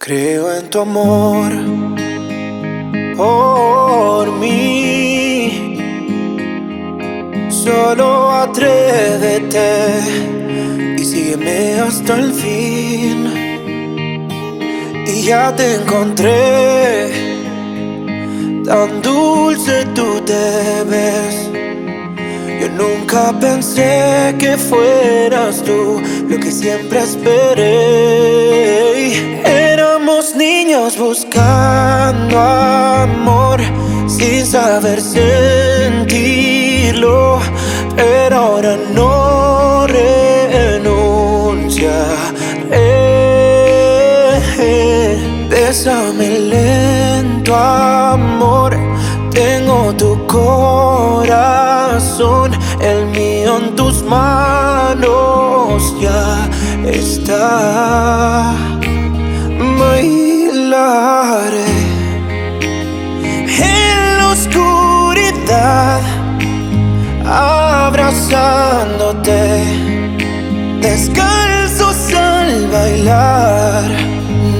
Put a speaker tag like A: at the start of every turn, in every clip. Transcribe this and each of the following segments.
A: Creo en tu amor por mí. Solo atrévete y sígueme hasta el fin. Y ya te encontré, tan dulce tú te ves. Yo nunca pensé que fueras tú lo que siempre esperé. Éramos niños buscando amor sin saber sentirlo, pero ahora no renunciaré. Bésame lento, amor. Tengo tu corazón, el mío en tus manos ya está. Bailaré en la oscuridad, abrazándote, descalzos al bailar.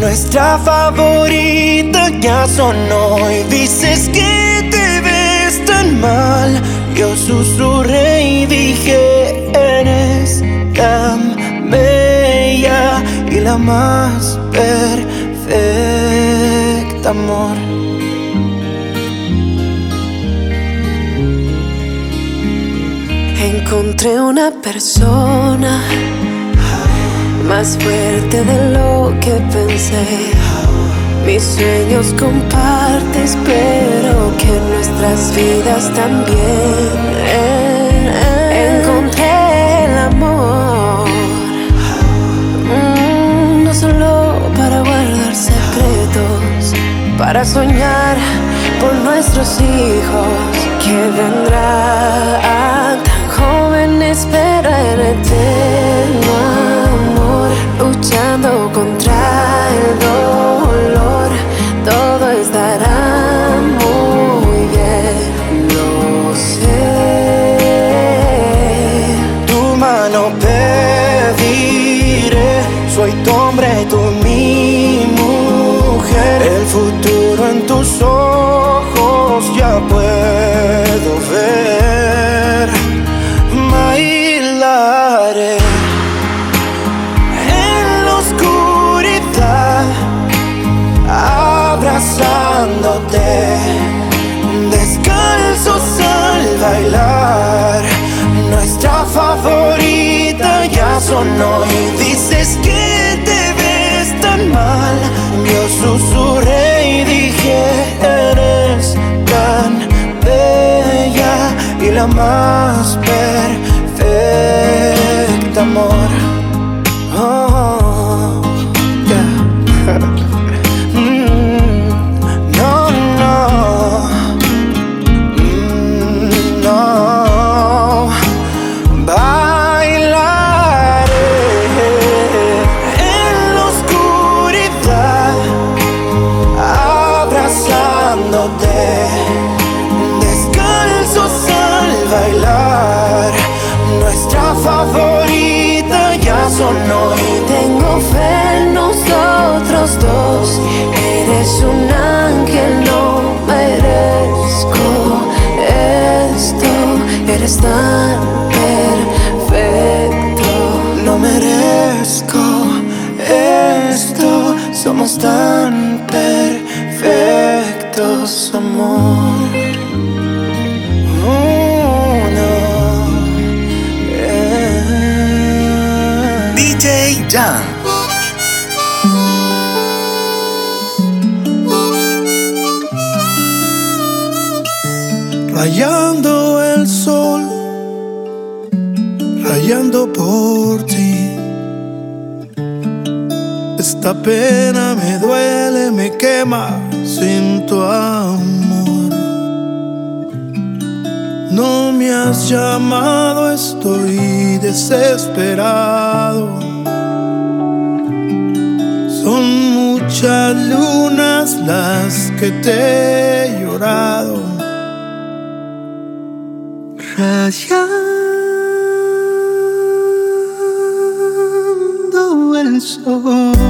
A: Nuestra favorita ya sonó y dices que te ves tan mal. Yo susurré y dije, eres tan bella y la más perfecta, amor.
B: Encontré una persona más fuerte de lo que pensé. Mis sueños compartes, pero que nuestras vidas también. Para soñar por nuestros hijos que vendrán tan jóvenes, pero en eterno amor, luchando contra el dolor,
A: Nuestra favorita ya sonó y dices que te ves tan mal. Yo susurré y dije, eres tan bella y la más perfecta, amor. Oh. oh,
C: oh.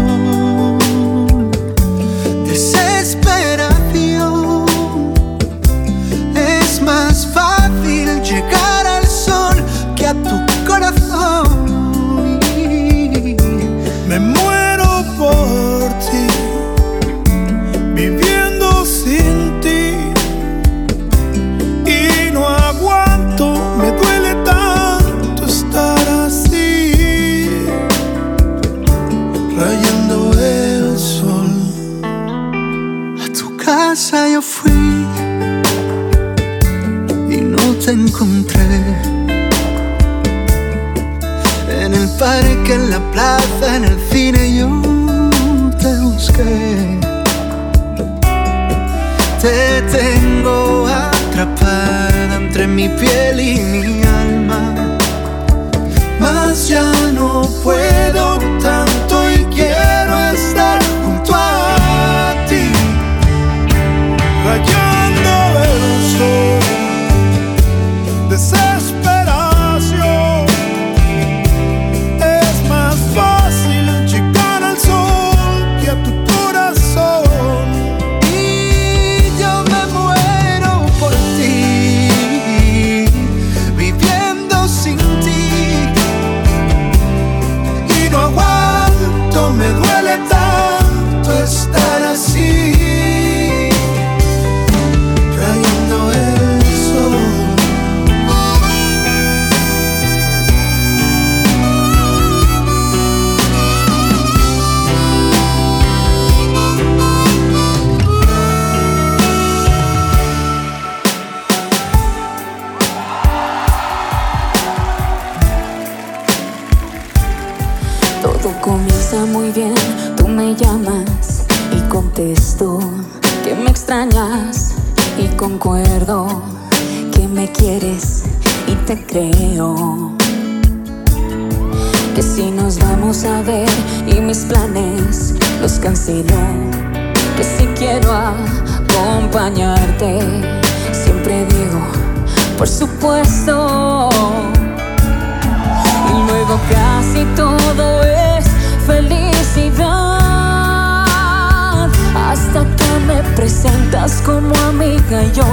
C: Presentas como amiga, yo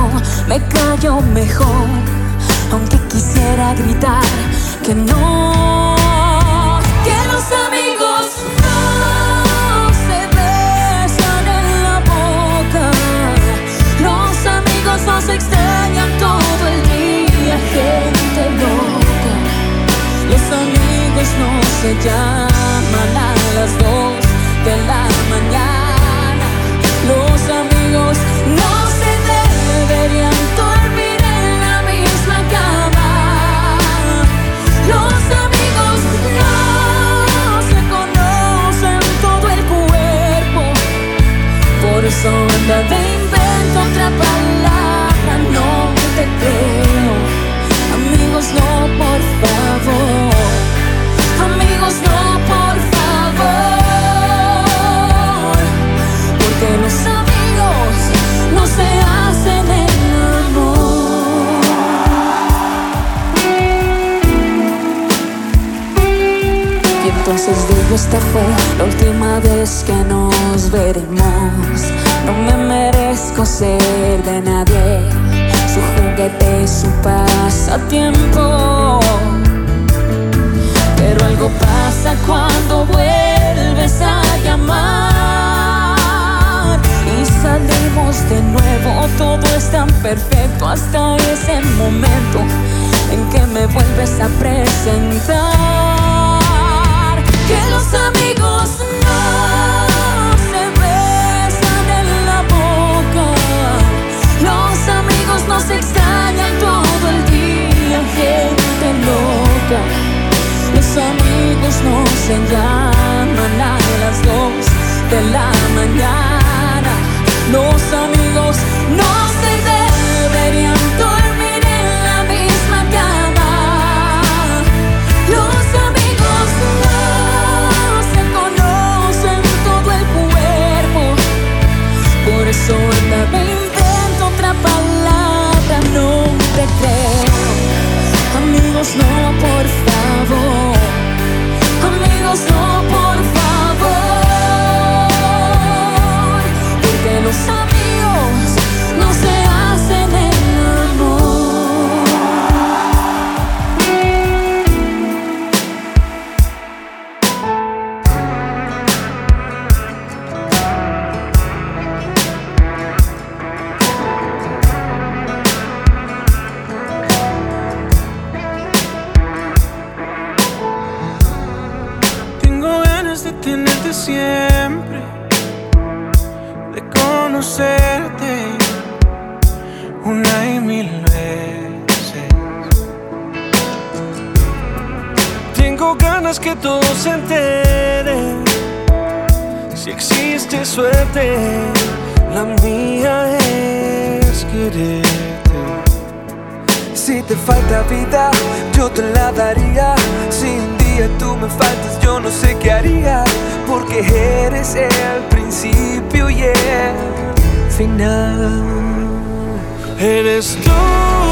C: me callo mejor. Aunque quisiera gritar que no. Que los amigos no se besan en la boca. Los amigos nos extrañan todo el día, gente loca. Los amigos no se llaman a las dos de la mañana. Los amigos no se deberían dormir en la misma cama. Los amigos no se conocen todo el cuerpo. Por eso anda de invento otra palabra, no te creo. Amigos, no, por favor. Esta fue la última vez que nos veremos. No me merezco ser de nadie, su juguete su pasatiempo. Pero algo pasa cuando vuelves a llamar y salimos de nuevo. Todo es tan perfecto hasta ese momento en que me vuelves a presentar. Se besan en la boca. Los amigos nos extrañan todo el día, gente loca. Los amigos no se llaman a las dos de la mañana. Los amigos no se deberían Anda me invento otra palabra, no te creo. Amigos, no, por favor.
D: eres el principio y el final.
A: Eres tú.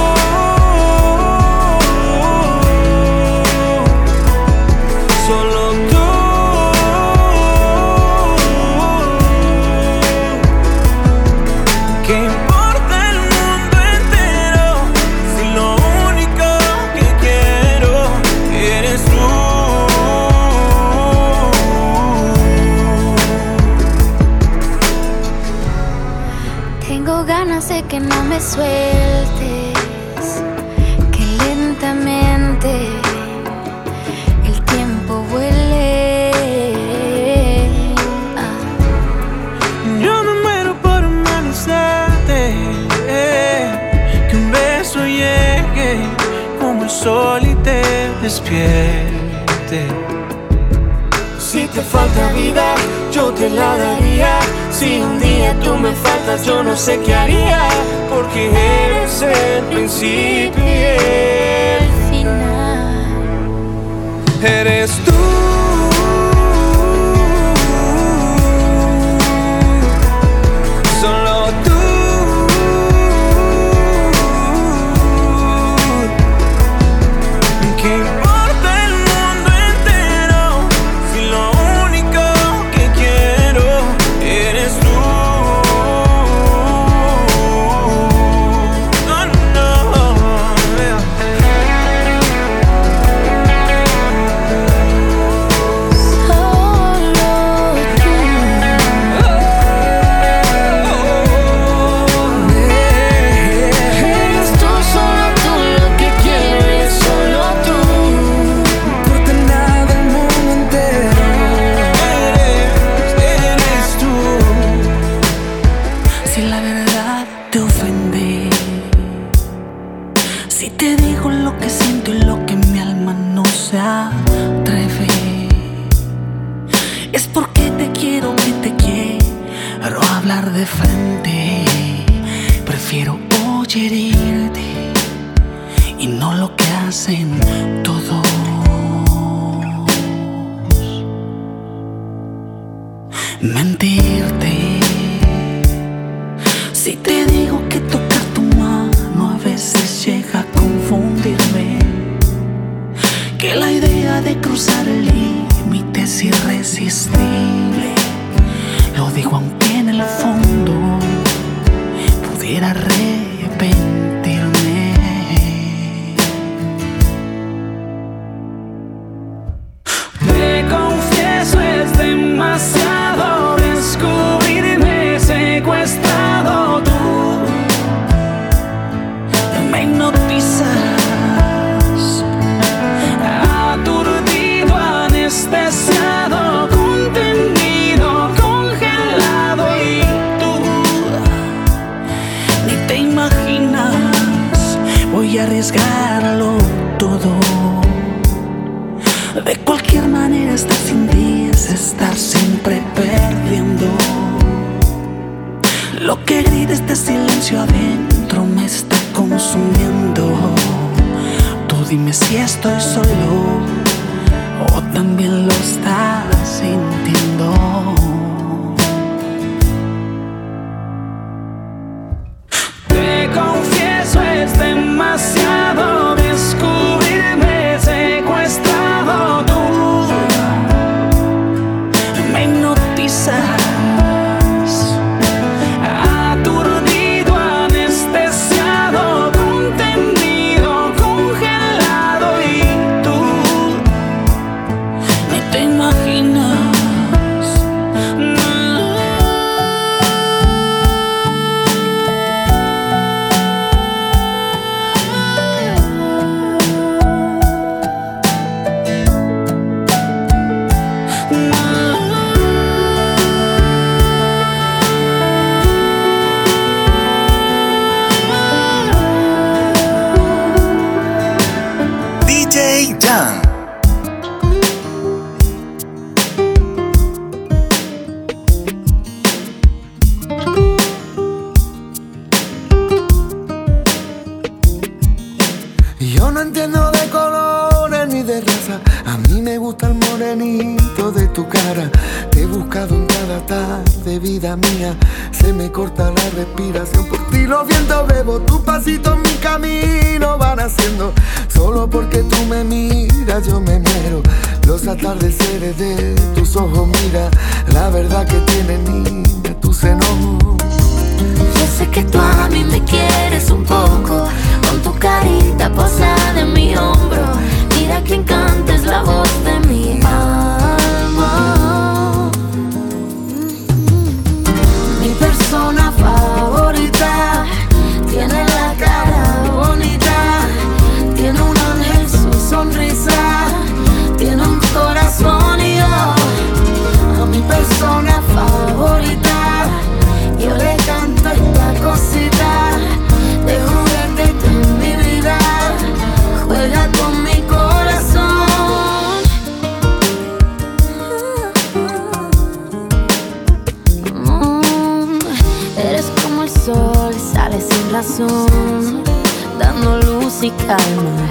E: promise way
A: yo no sé qué haría, porque eres el principio y el
E: final.
A: Eres tú.
F: hablar de frente, prefiero oyerirte y no lo que hacen todos. Mentirte si te digo que tocar tu mano a veces llega a confundirme, que la idea de cruzar límites irresistible. Lo digo aunque el fondo pudiera reír. Silencio adentro me está consumiendo. Tú dime si estoy solo o también lo estás sintiendo.
E: time.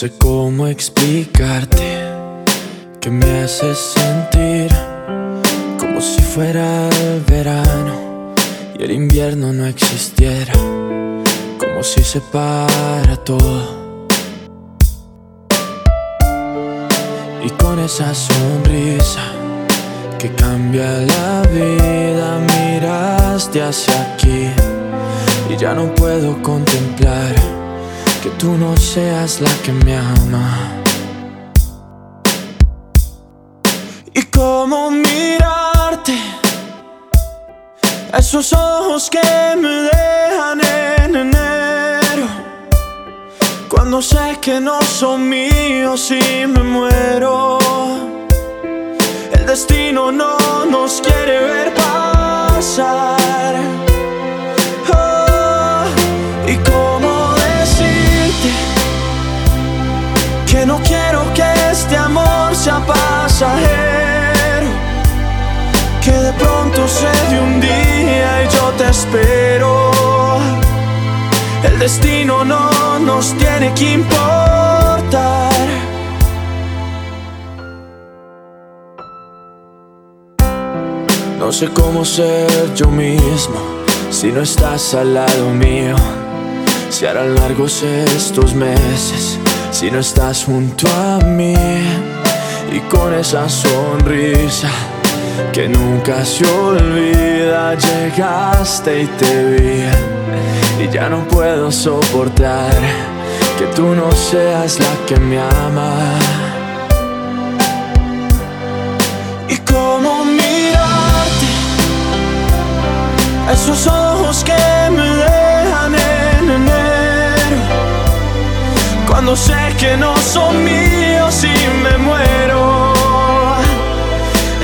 E: Sé
G: cómo explicarte que me haces sentir como si fuera el verano y el invierno no existiera. Como si se para todo. Y con esa sonrisa que cambia la vida, miraste hacia aquí y ya no puedo contemplar que tú no seas la que me ama. Y cómo mirarte, esos ojos que me dejan en enero, cuando sé que no son míos y me muero. El destino no nos quiere ver pasar. Este amor sea pasajero. Que de pronto se de un día y yo te espero. El destino no nos tiene que importar. No sé cómo ser yo mismo si no estás al lado mío. Si harán largos estos meses si no estás junto a mí. Y con esa sonrisa que nunca se olvida, llegaste y te vi. Y ya no puedo soportar que tú no seas la que me ama. Y cómo mirarte, esos ojos que cuando sé que no son míos y me muero.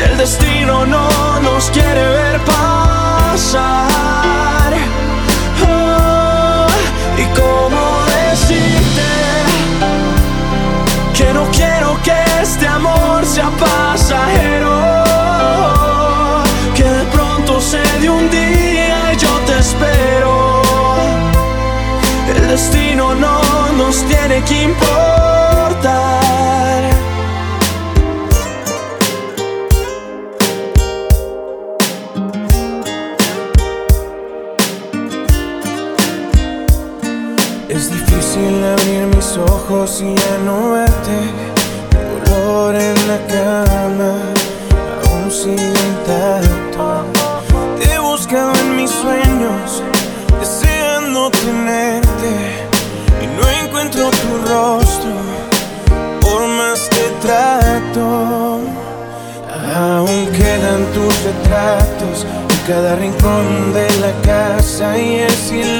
G: El destino no nos quiere ver pasar. Oh, y cómo decirte que no quiero que este amor sea pasajero. Nos tiene que importar.
H: Cada rincón de la casa y el silencio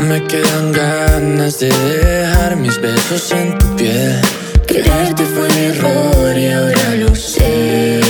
H: Me
E: quedan ganas de
G: dejar mis besos en tu piel. Quererte fue mi error y ahora lo sé.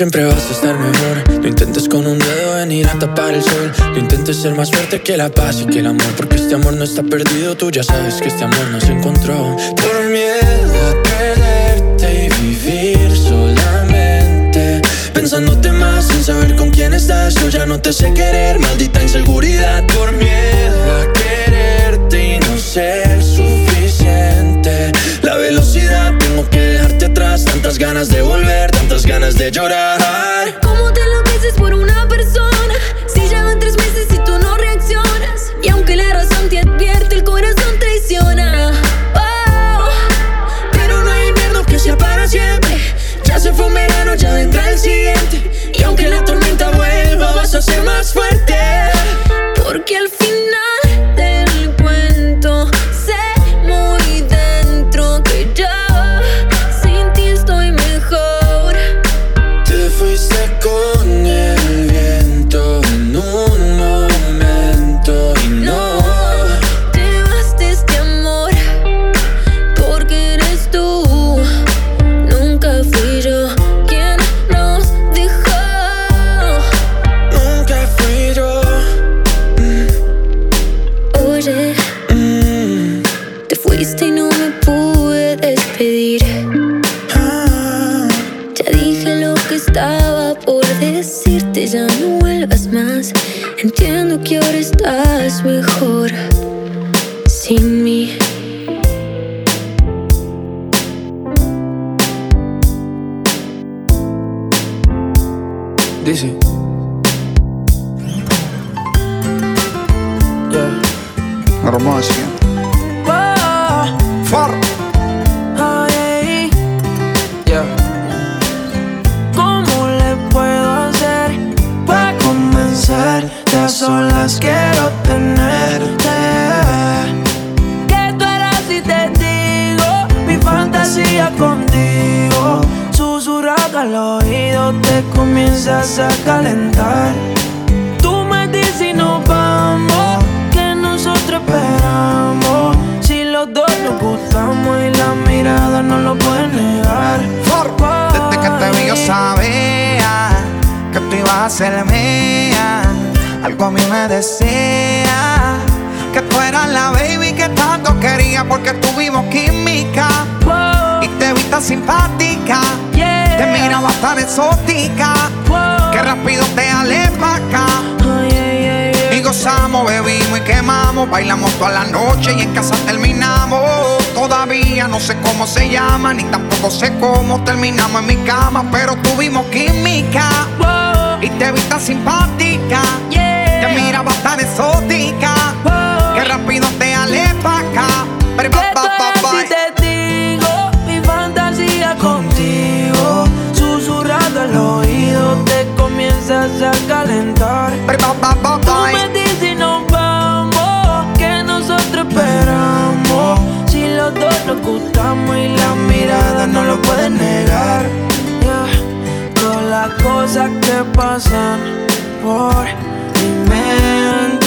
G: Siempre vas a estar mejor. No intentes con un dedo venir a tapar el sol. No intentes ser más fuerte que la paz y que el amor. Porque este amor no está perdido. Tú ya sabes que este amor no se encontró. Por miedo a perderte y vivir solamente. Pensándote más sin saber con quién estás. Yo ya no te sé querer, maldita inseguridad. Por miedo a quererte y no ser suficiente. La velocidad, tengo que. Tantas ganas de volver, tantas ganas de llorar.
E: ¿Cómo te enloqueces por una persona? Si ya van tres meses y tú no reaccionas. Y aunque la razón te advierte, el corazón traiciona. Oh,
G: Pero no hay invierno que sea para siempre. Ya se fue un verano, ya vendrá el siguiente. Y aunque la tormenta vuelva, vas a ser más fuerte.
E: porque al
I: tan simpática.
J: yeah.
I: Te miraba tan exótica
J: Wow.
I: que rápido te
J: ay, ay.
I: Y gozamos, bebimos y quemamos, bailamos toda la noche y en casa terminamos. Todavía no sé cómo se llama, ni tampoco sé cómo terminamos en mi cama, pero tuvimos química
J: Wow,
I: y te vi tan simpática. Te mirabas tan exótica
J: gustamos y la mirada no lo pueden negar. Yeah. Todas las cosas que pasan por mi mente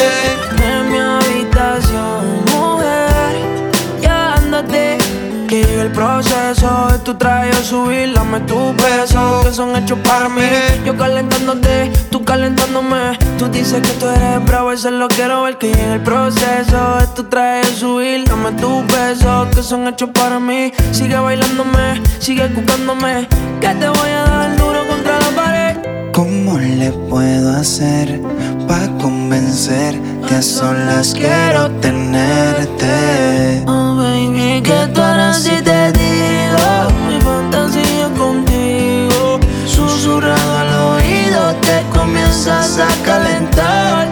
J: besos de tu traje yo subí, lame tus besos que son hechos para mí. Yo calentándote, tú calentándome. Tú dices que tú eres bravo, eso lo quiero ver que en el proceso de tu traje yo subí, lame tus besos que son hechos para mí. Sigue bailándome, sigue cucándome, que te voy a dar duro contra la pared.
I: ¿Cómo le puedo hacer pa convencer que solas quiero tenerte?
A: Oh baby, que tú eres empiezas a calentar.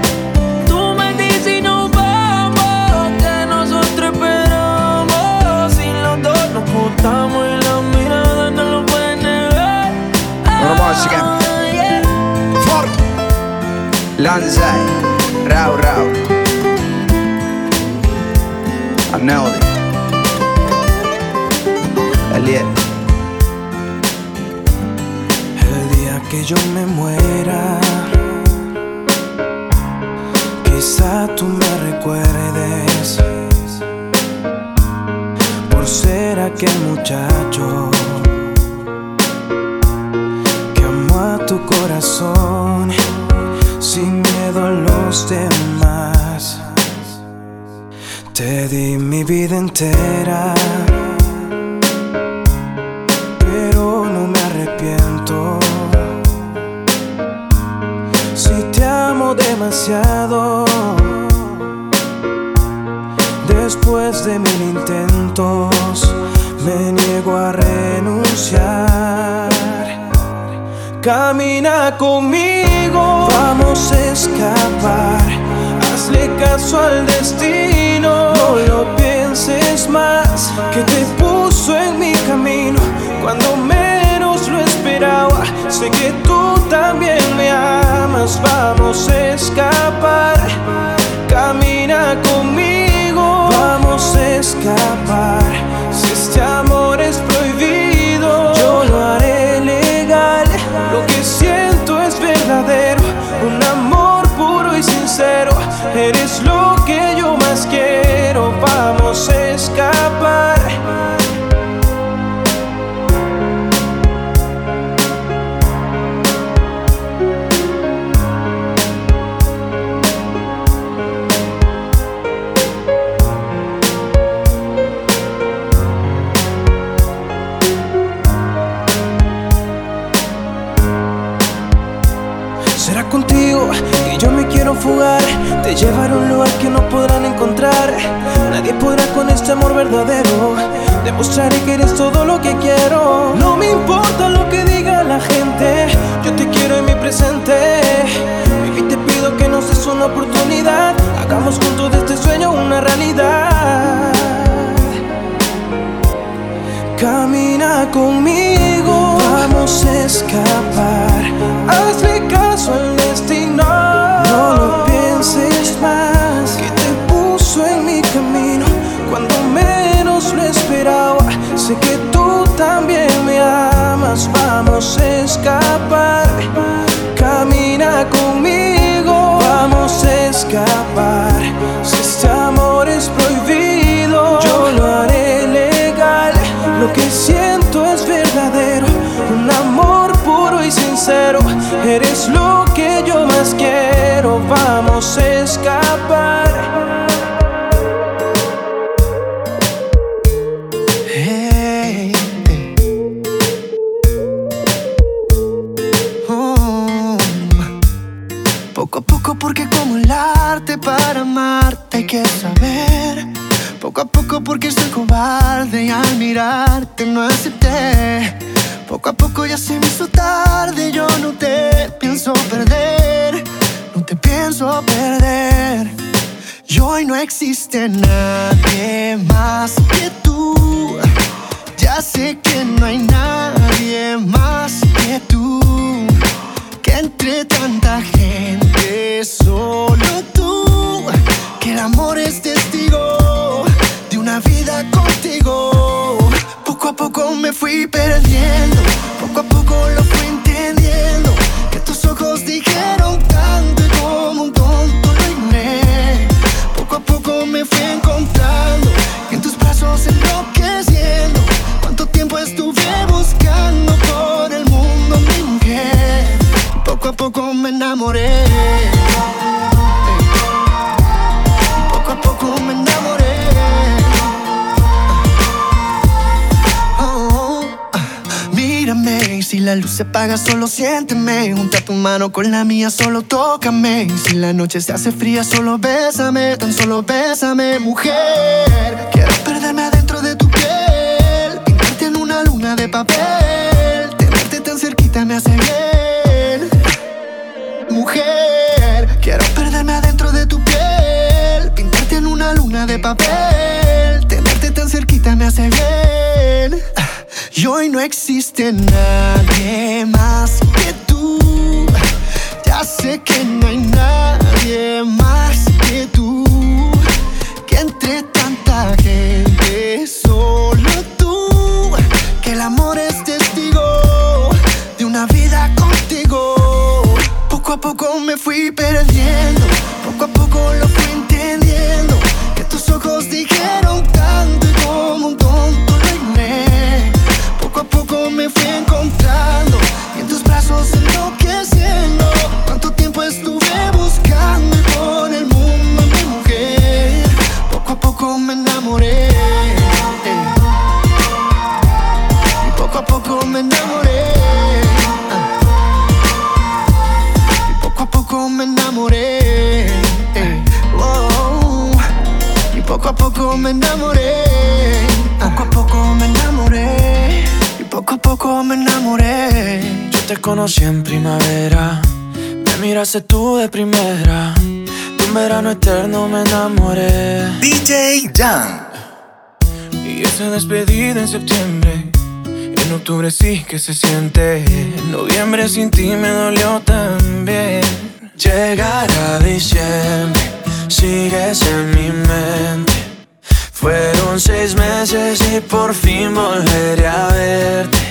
C: Tú me dices y nos vamos, que nosotros esperamos. Si los dos nos juntamos y la mirada no lo pueden negar.
I: Vamos a Lanzai, Rao Rao.
D: I. Elliot. que yo me muera. Quizá tú me recuerdes por ser aquel muchacho que amó a tu corazón sin miedo a los demás. Te di mi vida entera.
I: solo
K: siénteme. Junta tu mano con la mía, solo tócame. Si la noche se hace fría, solo bésame, tan solo bésame, mujer. Quiero perderme adentro de tu piel, pintarte en una luna de papel. Tenerte tan cerquita me hace bien, mujer. Quiero perderme adentro de tu piel, pintarte en una luna de papel. Tenerte tan cerquita me hace bien. Ah, y hoy no existe nadie más. en
A: septiembre. En octubre sí que se siente. En noviembre sin ti me dolió también.
G: Llegará diciembre, sigues en mi mente. Fueron seis meses y por fin volveré a verte.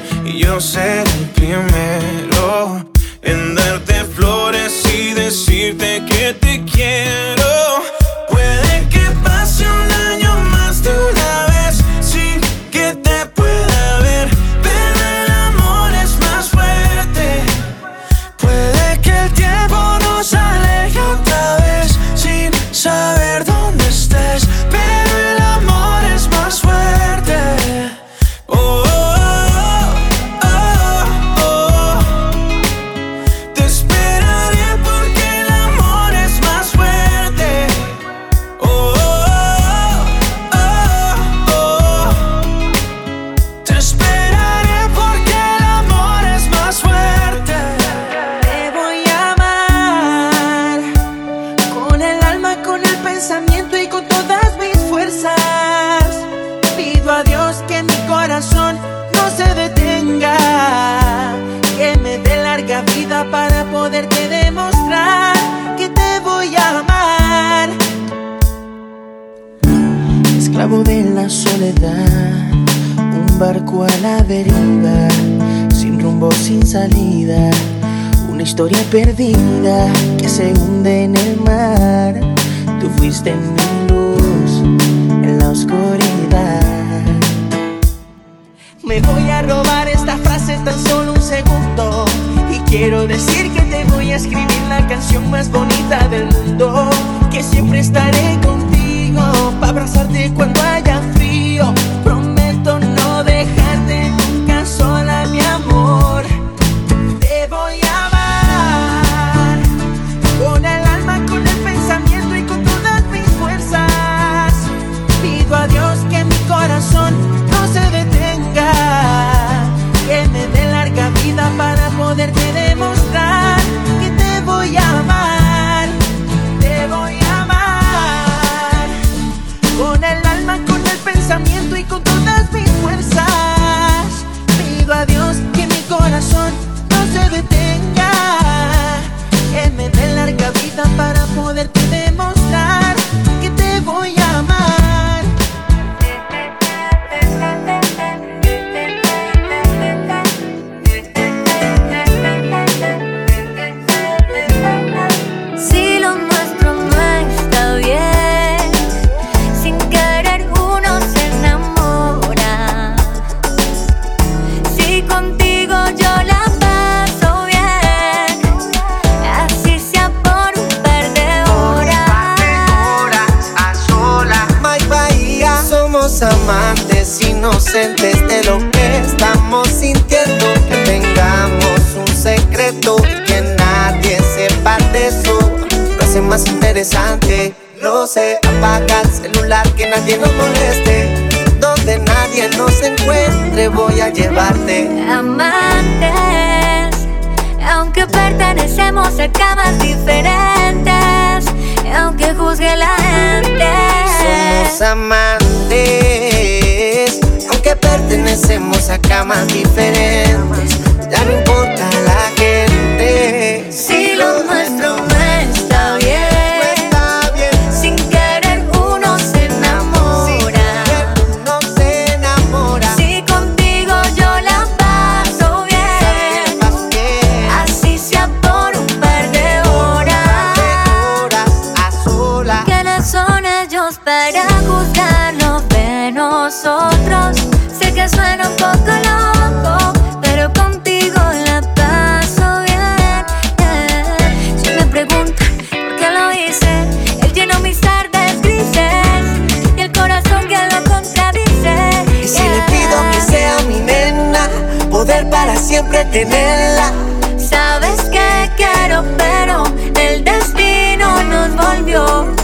A: yo seré primero.
L: Nosotros? Sé que suena un poco loco, pero contigo la paso bien. yeah. Si me preguntan por qué lo hice, él llenó mis tardes grises y el corazón que lo contradice.
M: Y si le pido que sea mi nena, poder para siempre tenerla.
L: Sabes que quiero, pero el destino nos volvió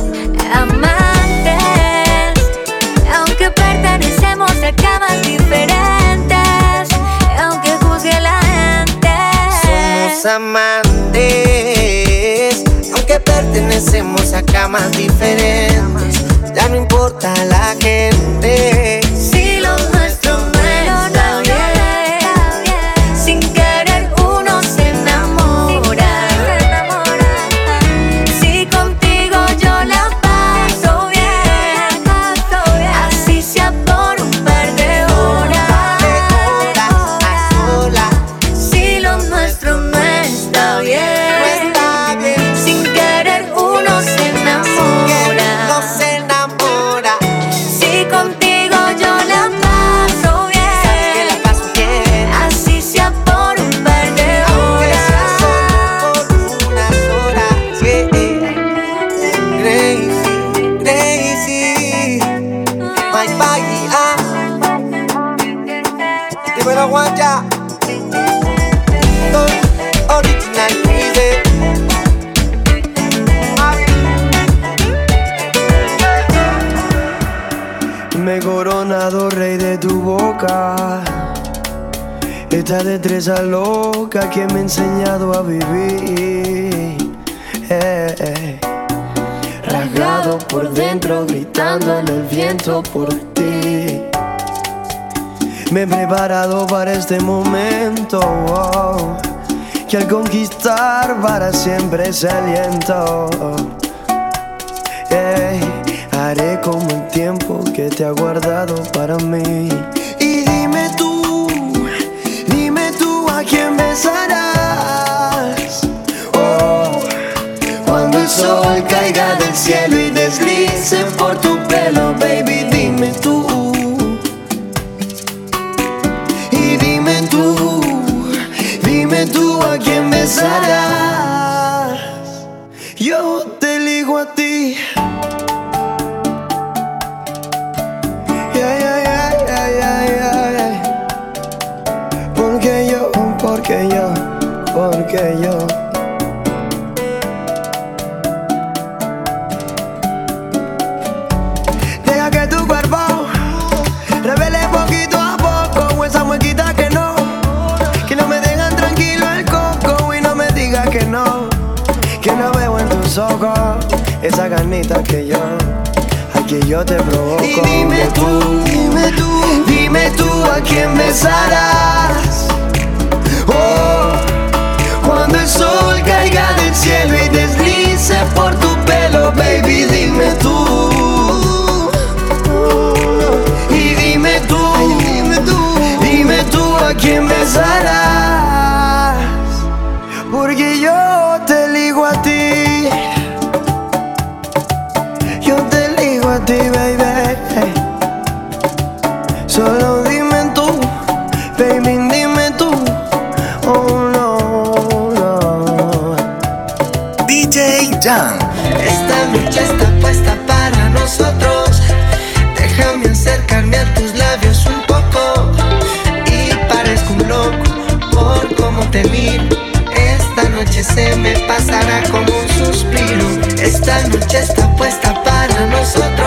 L: amantes, aunque pertenecemos a camas diferentes,
M: ya no importa la gente. Original crazy.
N: Me he coronado rey de tu boca. Esta destreza loca que me ha enseñado a vivir. Eh, eh. Rasgado por dentro, gritando en el viento por ti. Me he preparado para este momento. oh, que al conquistar para siempre se aliento. Ey, haré como el tiempo que te ha guardado para mí. Y dime tú, dime tú a quién besarás. Oh, cuando el sol caiga del cielo y deslice por tu pelo, baby, dime tú. A esa ganita que yo, a que yo te provoco. Y dime tú, dime tú, dime tú a quién besarás. Oh, cuando el sol caiga del cielo y deslice por tu pelo, baby, dime tú. Y dime tú, dime tú, dime tú a quién besarás.
M: esta noche está puesta para nosotros.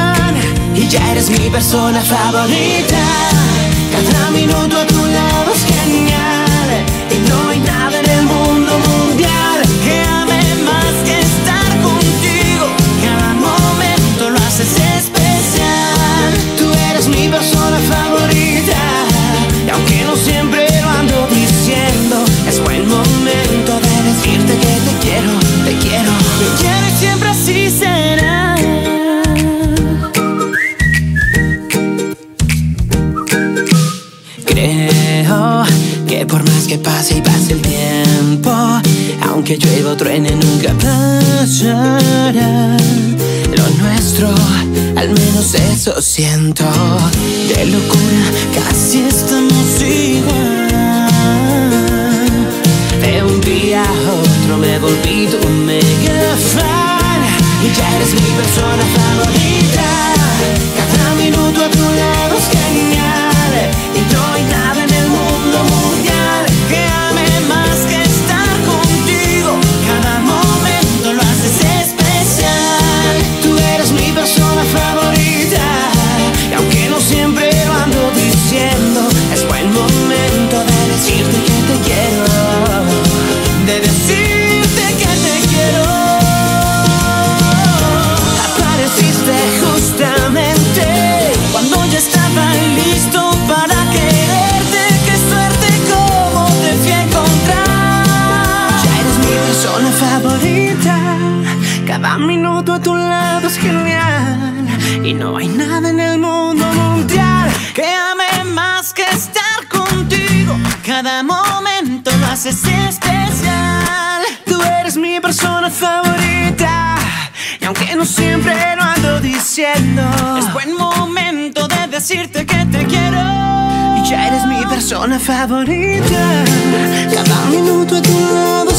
O: ya eres mi persona favorita. Cada minuto tú que llueva o nunca pasará. Lo nuestro, al menos eso siento. De locura casi estamos igual De un día a otro me volví tu mega fan Y ya eres mi persona favorita. Persona favorita. Cada minuto a tu lado